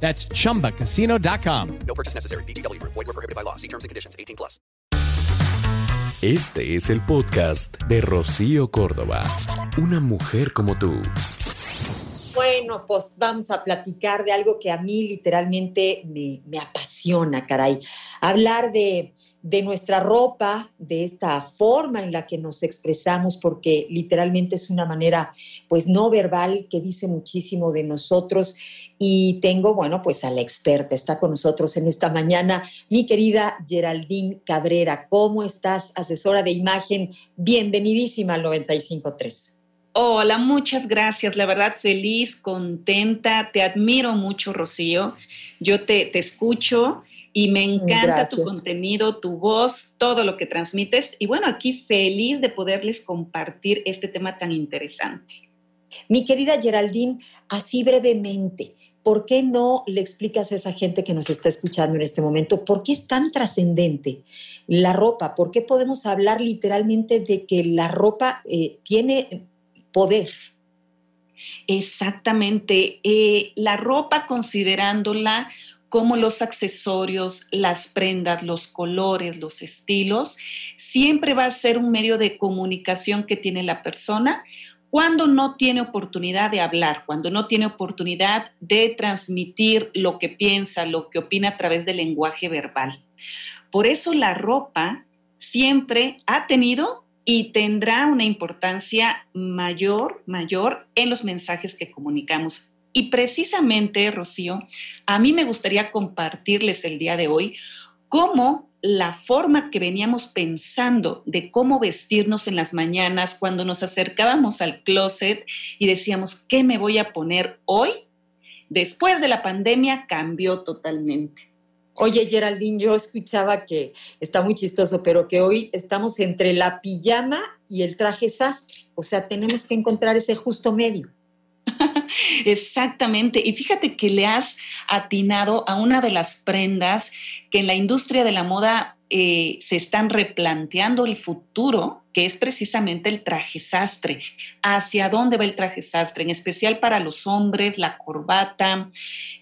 That's chumbacasino.com. No purchase necessary. BGW. Void were prohibited by law. See terms and conditions. 18 plus. Este es el podcast de Rocío Córdoba. Una mujer como tú. Bueno, pues vamos a platicar de algo que a mí literalmente me, me apasiona, caray. Hablar de, de, nuestra ropa, de esta forma en la que nos expresamos, porque literalmente es una manera, pues no verbal, que dice muchísimo de nosotros. Y tengo, bueno, pues a la experta, está con nosotros en esta mañana, mi querida Geraldine Cabrera. ¿Cómo estás, asesora de imagen? Bienvenidísima al 95.3. Hola, muchas gracias. La verdad, feliz, contenta. Te admiro mucho, Rocío. Yo te, te escucho y me encanta gracias. tu contenido, tu voz, todo lo que transmites. Y bueno, aquí feliz de poderles compartir este tema tan interesante. Mi querida Geraldine, así brevemente, ¿por qué no le explicas a esa gente que nos está escuchando en este momento por qué es tan trascendente la ropa? ¿Por qué podemos hablar literalmente de que la ropa eh, tiene poder. Exactamente. Eh, la ropa considerándola como los accesorios, las prendas, los colores, los estilos, siempre va a ser un medio de comunicación que tiene la persona cuando no tiene oportunidad de hablar, cuando no tiene oportunidad de transmitir lo que piensa, lo que opina a través del lenguaje verbal. Por eso la ropa siempre ha tenido y tendrá una importancia mayor, mayor en los mensajes que comunicamos. Y precisamente, Rocío, a mí me gustaría compartirles el día de hoy cómo la forma que veníamos pensando de cómo vestirnos en las mañanas cuando nos acercábamos al closet y decíamos, ¿qué me voy a poner hoy? Después de la pandemia cambió totalmente. Oye, Geraldine, yo escuchaba que está muy chistoso, pero que hoy estamos entre la pijama y el traje sastre. O sea, tenemos que encontrar ese justo medio. Exactamente. Y fíjate que le has atinado a una de las prendas que en la industria de la moda eh, se están replanteando el futuro, que es precisamente el traje sastre. ¿Hacia dónde va el traje sastre? En especial para los hombres, la corbata,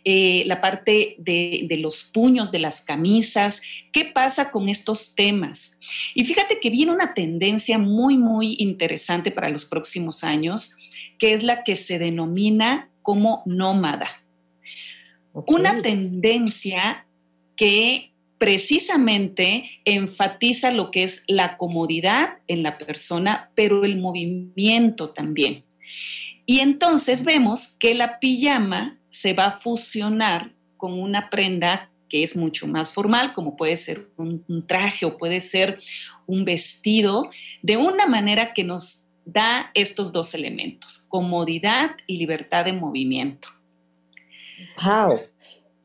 eh, la parte de, de los puños de las camisas. ¿Qué pasa con estos temas? Y fíjate que viene una tendencia muy, muy interesante para los próximos años, que es la que se denomina como nómada. Okay. Una tendencia que precisamente enfatiza lo que es la comodidad en la persona, pero el movimiento también. Y entonces vemos que la pijama se va a fusionar con una prenda que es mucho más formal, como puede ser un, traje o puede ser un vestido, de una manera que nos da estos dos elementos, comodidad y libertad de movimiento. ¡Wow!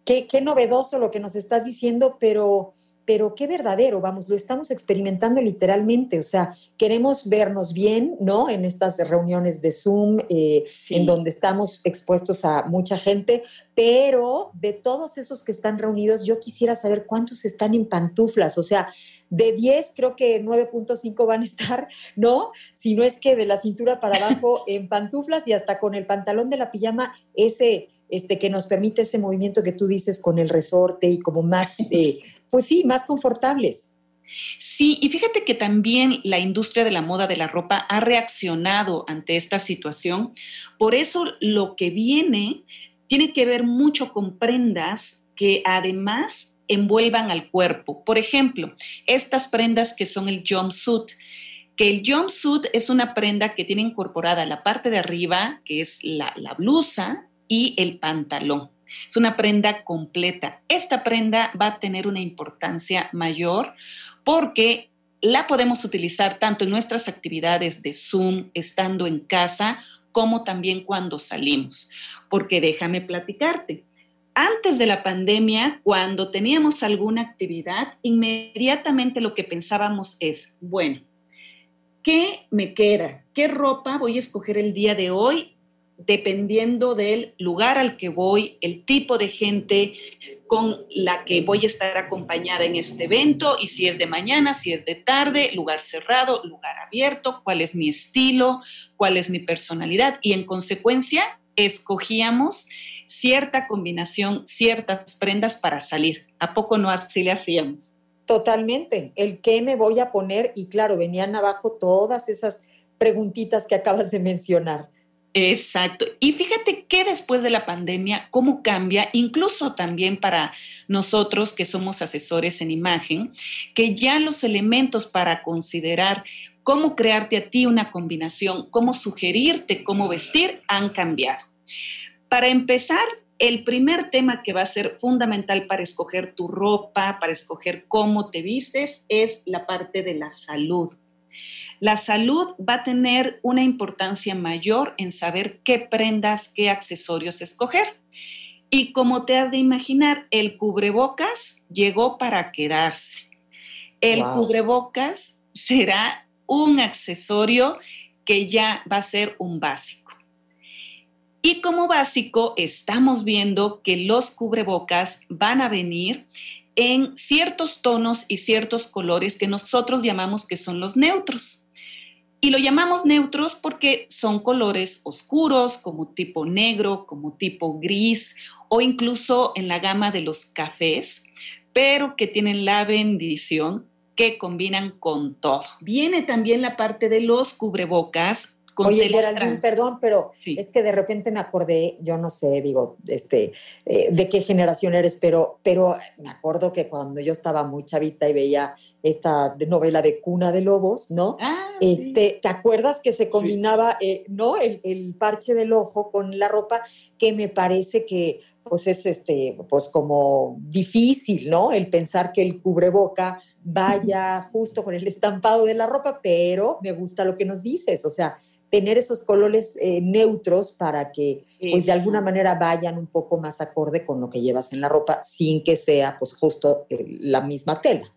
Qué, qué, novedoso lo que nos estás diciendo, pero, pero qué verdadero, vamos, lo estamos experimentando literalmente, o sea, queremos vernos bien, ¿no? En estas reuniones de Zoom, eh, sí. en donde estamos expuestos a mucha gente, pero de todos esos que están reunidos, yo quisiera saber cuántos están en pantuflas, o sea, de 10 creo que 9.5 van a estar, ¿no? Si no es que de la cintura para abajo en pantuflas y hasta con el pantalón de la pijama, ese este, que nos permite ese movimiento que tú dices con el resorte y como más, eh, pues sí, más confortables. Sí, y fíjate que también la industria de la moda de la ropa ha reaccionado ante esta situación. Por eso lo que viene tiene que ver mucho con prendas que además envuelvan al cuerpo. Por ejemplo, estas prendas que son el jumpsuit, que el jumpsuit es una prenda que tiene incorporada la parte de arriba, que es la, la blusa, y el pantalón. Es una prenda completa. Esta prenda va a tener una importancia mayor porque la podemos utilizar tanto en nuestras actividades de Zoom, estando en casa, como también cuando salimos. Porque déjame platicarte. antes de la pandemia, cuando teníamos alguna actividad, inmediatamente lo que pensábamos es, bueno, ¿qué me queda? ¿Qué ropa voy a escoger el día de hoy? Dependiendo del lugar al que voy, el tipo de gente con la que voy a estar acompañada en este evento y si es de mañana, si es de tarde, lugar cerrado, lugar abierto, cuál es mi estilo, cuál es mi personalidad y en consecuencia escogíamos cierta combinación, ciertas prendas para salir. ¿A poco no así le hacíamos? Totalmente. El qué me voy a poner y claro, venían abajo todas esas preguntitas que acabas de mencionar. Exacto. Y fíjate que después de la pandemia, cómo cambia, incluso también para nosotros que somos asesores en imagen, que ya los elementos para considerar cómo crearte a ti una combinación, cómo sugerirte cómo vestir, han cambiado. Para empezar, el primer tema que va a ser fundamental para escoger tu ropa, para escoger cómo te vistes, es la parte de la salud. La salud va a tener una importancia mayor en saber qué prendas, qué accesorios escoger. Y como te has de imaginar, el cubrebocas llegó para quedarse. El cubrebocas será un accesorio que ya va a ser un básico. Y como básico, estamos viendo que los cubrebocas van a venir en ciertos tonos y ciertos colores que nosotros llamamos que son los neutros. Y lo llamamos neutros porque son colores oscuros, como tipo negro, como tipo gris o incluso en la gama de los cafés, pero que tienen la bendición que combinan con todo. Viene también la parte de los cubrebocas Oye, Geraldine, perdón, pero es que de repente me acordé, yo no sé, digo, este, eh, de qué generación eres, pero, pero me acuerdo que cuando yo estaba muy chavita y veía esta novela de Cuna de Lobos, ¿no? Ah, este, ¿Te acuerdas que se combinaba, eh, ¿no? El, el, parche del ojo con la ropa, que me parece que, pues es este, pues como difícil, ¿no? El pensar que el cubreboca vaya justo con el estampado de la ropa, pero me gusta lo que nos dices, o sea, tener esos colores eh, neutros para que pues de alguna manera vayan un poco más acorde con lo que llevas en la ropa sin que sea pues justo eh, la misma tela.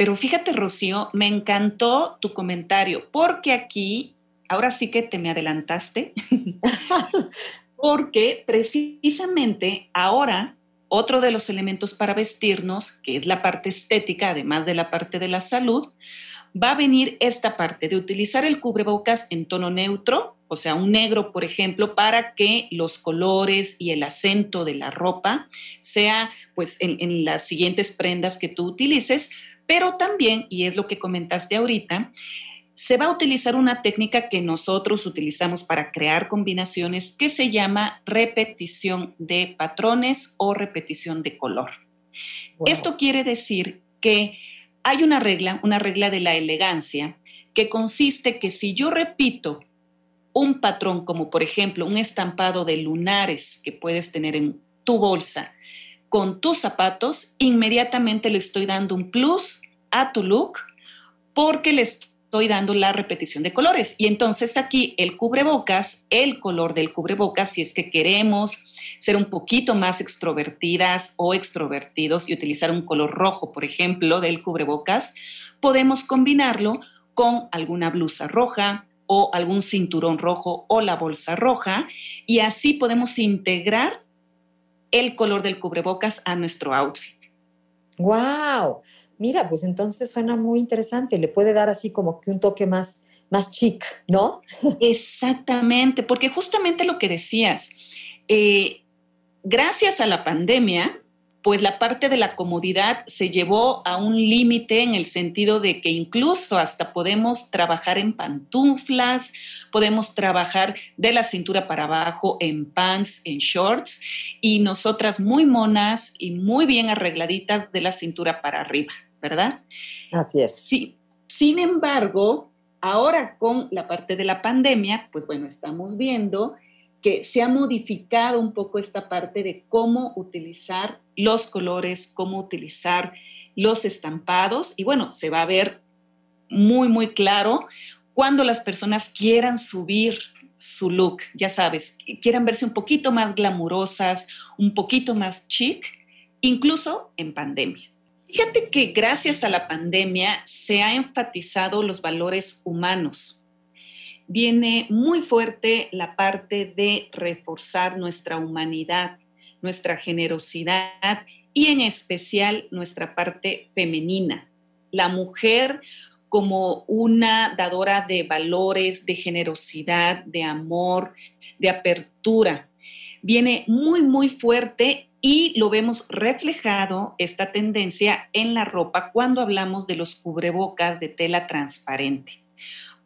Pero fíjate Rocío, me encantó tu comentario porque aquí, ahora sí que te me adelantaste, porque precisamente ahora otro de los elementos para vestirnos, que es la parte estética, además de la parte de la salud, va a venir esta parte de utilizar el cubrebocas en tono neutro, o sea, un negro, por ejemplo, para que los colores y el acento de la ropa sea pues en, las siguientes prendas que tú utilices, pero también, y es lo que comentaste ahorita, se va a utilizar una técnica que nosotros utilizamos para crear combinaciones que se llama repetición de patrones o repetición de color. Esto quiere decir que hay una regla, una regla de la elegancia, que consiste que si yo repito un patrón, como por ejemplo un estampado de lunares que puedes tener en tu bolsa con tus zapatos, inmediatamente le estoy dando un plus a tu look porque le estoy dando la repetición de colores. Y entonces aquí el cubrebocas, el color del cubrebocas, si es que queremos ser un poquito más extrovertidas o extrovertidos y utilizar un color rojo, por ejemplo, del cubrebocas, podemos combinarlo con alguna blusa roja o algún cinturón rojo o la bolsa roja y así podemos integrar el color del cubrebocas a nuestro outfit. ¡Wow! Mira, pues entonces suena muy interesante. Le puede dar así como que un toque más, más chic, ¿no? Exactamente, porque justamente lo que decías, eh, gracias a la pandemia, pues la parte de la comodidad se llevó a un límite en el sentido de que incluso hasta podemos trabajar en pantuflas, podemos trabajar de la cintura para abajo en pants, en shorts y nosotras muy monas y muy bien arregladitas de la cintura para arriba, ¿verdad? Así es. Sí. Sin embargo, ahora con la parte de la pandemia, pues bueno, estamos viendo que se ha modificado un poco esta parte de cómo utilizar los colores, cómo utilizar los estampados y bueno, se va a ver muy, muy claro cuando las personas quieran subir su look, ya sabes, quieran verse un poquito más glamurosas, un poquito más chic, incluso en pandemia. Fíjate que gracias a la pandemia se ha enfatizado los valores humanos. Viene muy fuerte la parte de reforzar nuestra humanidad, nuestra generosidad y en especial nuestra parte femenina. La mujer como una dadora de valores, de generosidad, de amor, de apertura. Viene muy, muy fuerte y lo vemos reflejado, esta tendencia, en la ropa cuando hablamos de los cubrebocas de tela transparente.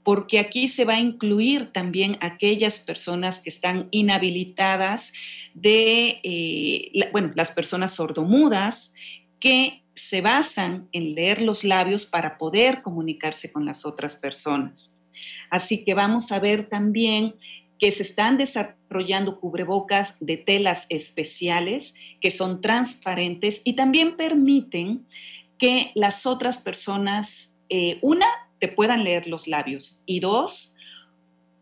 Porque aquí se va a incluir también aquellas personas que están inhabilitadas de, eh, bueno, las personas sordomudas que se basan en leer los labios para poder comunicarse con las otras personas. Así que vamos a ver también que se están desarrollando cubrebocas de telas especiales que son transparentes y también permiten que las otras personas, eh, una, te puedan leer los labios y dos,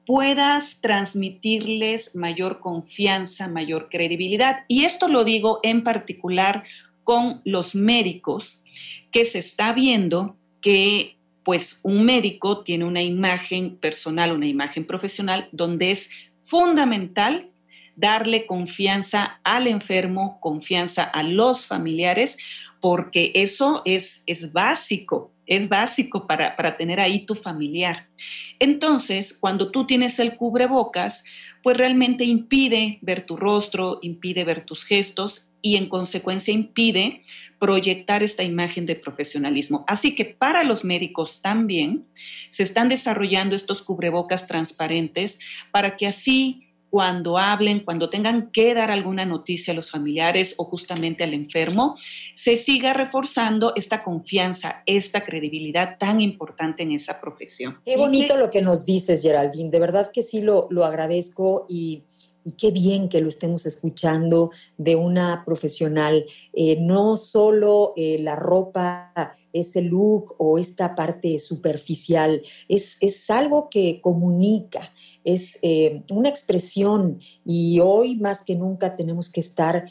puedas transmitirles mayor confianza, mayor credibilidad. Y esto lo digo en particular con los médicos, que se está viendo que pues un médico tiene una imagen personal, una imagen profesional, donde es fundamental darle confianza al enfermo, confianza a los familiares, porque eso es, es básico, es básico para, para tener ahí tu familiar. Entonces, cuando tú tienes el cubrebocas, pues realmente impide ver tu rostro, impide ver tus gestos y en consecuencia impide proyectar esta imagen de profesionalismo. Así que para los médicos también se están desarrollando estos cubrebocas transparentes para que así cuando hablen, cuando tengan que dar alguna noticia a los familiares o justamente al enfermo, se siga reforzando esta confianza, esta credibilidad tan importante en esa profesión. Qué bonito lo que nos dices, Geraldine. De verdad que sí lo, lo agradezco y y qué bien que lo estemos escuchando de una profesional. Eh, no solo eh, la ropa, ese look o esta parte superficial, es, es algo que comunica, es eh, una expresión y hoy más que nunca tenemos que estar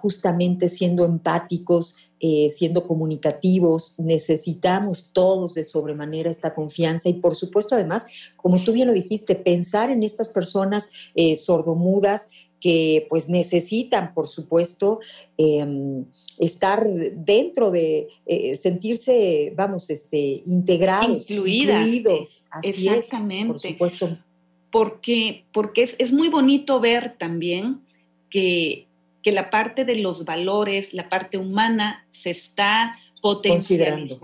justamente siendo empáticos, eh, siendo comunicativos, necesitamos todos de sobremanera esta confianza y por supuesto además, como tú bien lo dijiste, pensar en estas personas eh, sordomudas que pues necesitan, por supuesto, em, estar dentro de, eh, sentirse, vamos, este, integrados, incluidos. Exactamente. por supuesto. Porque, porque es, es muy bonito ver también que que la parte de los valores, la parte humana se está potencializando.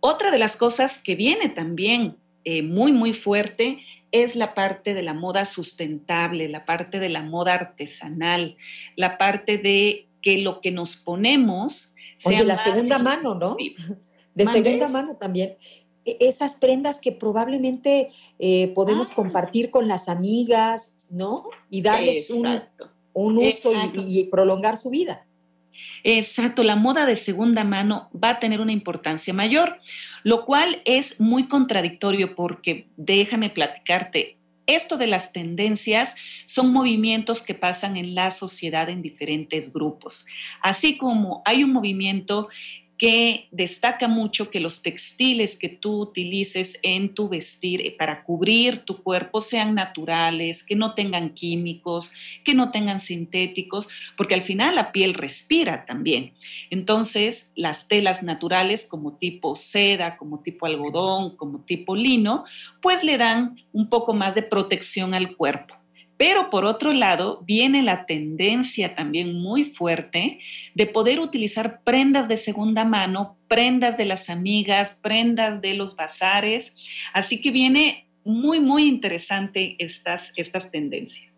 Otra de las cosas que viene también eh, muy, muy fuerte es la parte de la moda sustentable, la parte de la moda artesanal, la parte de que lo que nos ponemos... Oye, la segunda mano, ¿no? De segunda mano también e, esas prendas que probablemente eh, podemos ah. compartir con las amigas, ¿no? Y darles un, un uso y, prolongar su vida. Exacto, la moda de segunda mano va a tener una importancia mayor, lo cual es muy contradictorio porque déjame platicarte, esto de las tendencias son movimientos que pasan en la sociedad en diferentes grupos. Así como hay un movimiento que destaca mucho que los textiles que tú utilices en tu vestir eh, para cubrir tu cuerpo sean naturales, que no tengan químicos, que no tengan sintéticos, porque al final la piel respira también. Entonces, las telas naturales como tipo seda, como tipo algodón, como tipo lino, pues le dan un poco más de protección al cuerpo. Pero por otro lado, viene la tendencia también muy fuerte de poder utilizar prendas de segunda mano, prendas de las amigas, prendas de los bazares. Así que viene muy, muy interesante estas, estas tendencias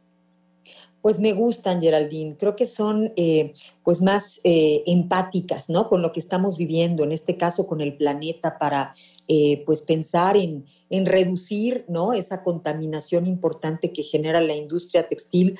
pues me gustan, Geraldine. Creo que son eh, pues más eh, empáticas, ¿no? Con lo que estamos viviendo, en este caso con el planeta, para eh, pues pensar en, en, reducir, ¿no? Esa contaminación importante que genera la industria textil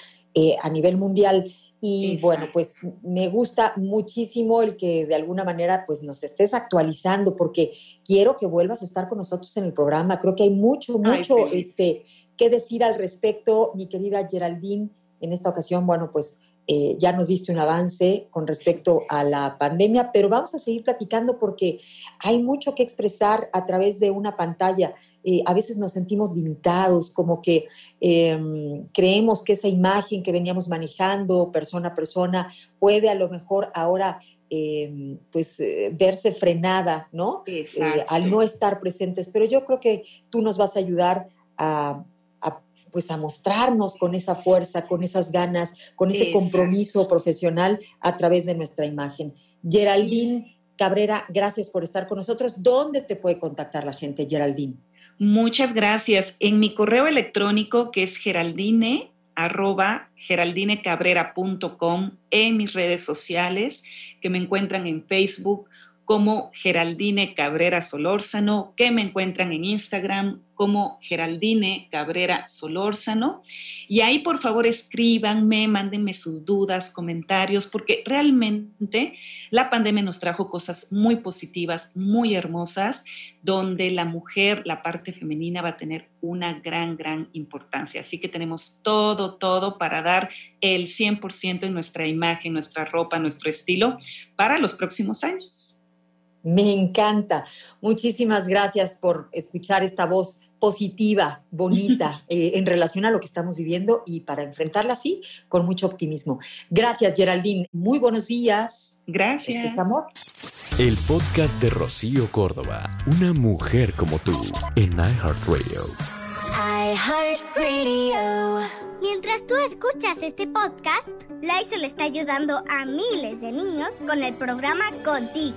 a nivel mundial. Y bueno, pues me gusta muchísimo el que de alguna manera pues nos estés actualizando porque quiero que vuelvas a estar con nosotros en el programa. Creo que hay mucho, mucho este, qué decir al respecto, mi querida Geraldine. En esta ocasión, bueno, pues eh, ya nos diste un avance con respecto a la pandemia, pero vamos a seguir platicando porque hay mucho que expresar a través de una pantalla. Eh, a veces nos sentimos limitados, como que em, creemos que esa imagen que veníamos manejando persona a persona puede a lo mejor ahora em, pues eh, verse frenada, ¿no? al no estar presentes. Pero yo creo que tú nos vas a ayudar a, pues a mostrarnos con esa fuerza, con esas ganas, con ese compromiso profesional a través de nuestra imagen. Geraldine Cabrera, gracias por estar con nosotros. ¿Dónde te puede contactar la gente, Geraldine? Muchas gracias. En mi correo electrónico que es geraldine arroba geraldinecabrera.com en mis redes sociales que me encuentran en Facebook como Geraldine Cabrera Solórzano, que me encuentran en Instagram como Geraldine Cabrera Solórzano. Y ahí por favor escríbanme, mándenme sus dudas, comentarios, porque realmente la pandemia nos trajo cosas muy positivas, muy hermosas, donde la mujer, la parte femenina va a tener una gran, gran importancia. Así que tenemos todo, todo para dar el 100% en nuestra imagen, nuestra ropa, nuestro estilo para los próximos años. Me encanta. Muchísimas gracias por escuchar esta voz positiva, bonita, eh, en relación a lo que estamos viviendo y para enfrentarla así, con mucho optimismo. Gracias, Geraldine. Muy buenos días. Gracias. Esto es amor. El podcast de Rocío Córdoba, una mujer como tú, en iHeartRadio. iHeartRadio. Mientras tú escuchas este podcast, le está ayudando a miles de niños con el programa Contigo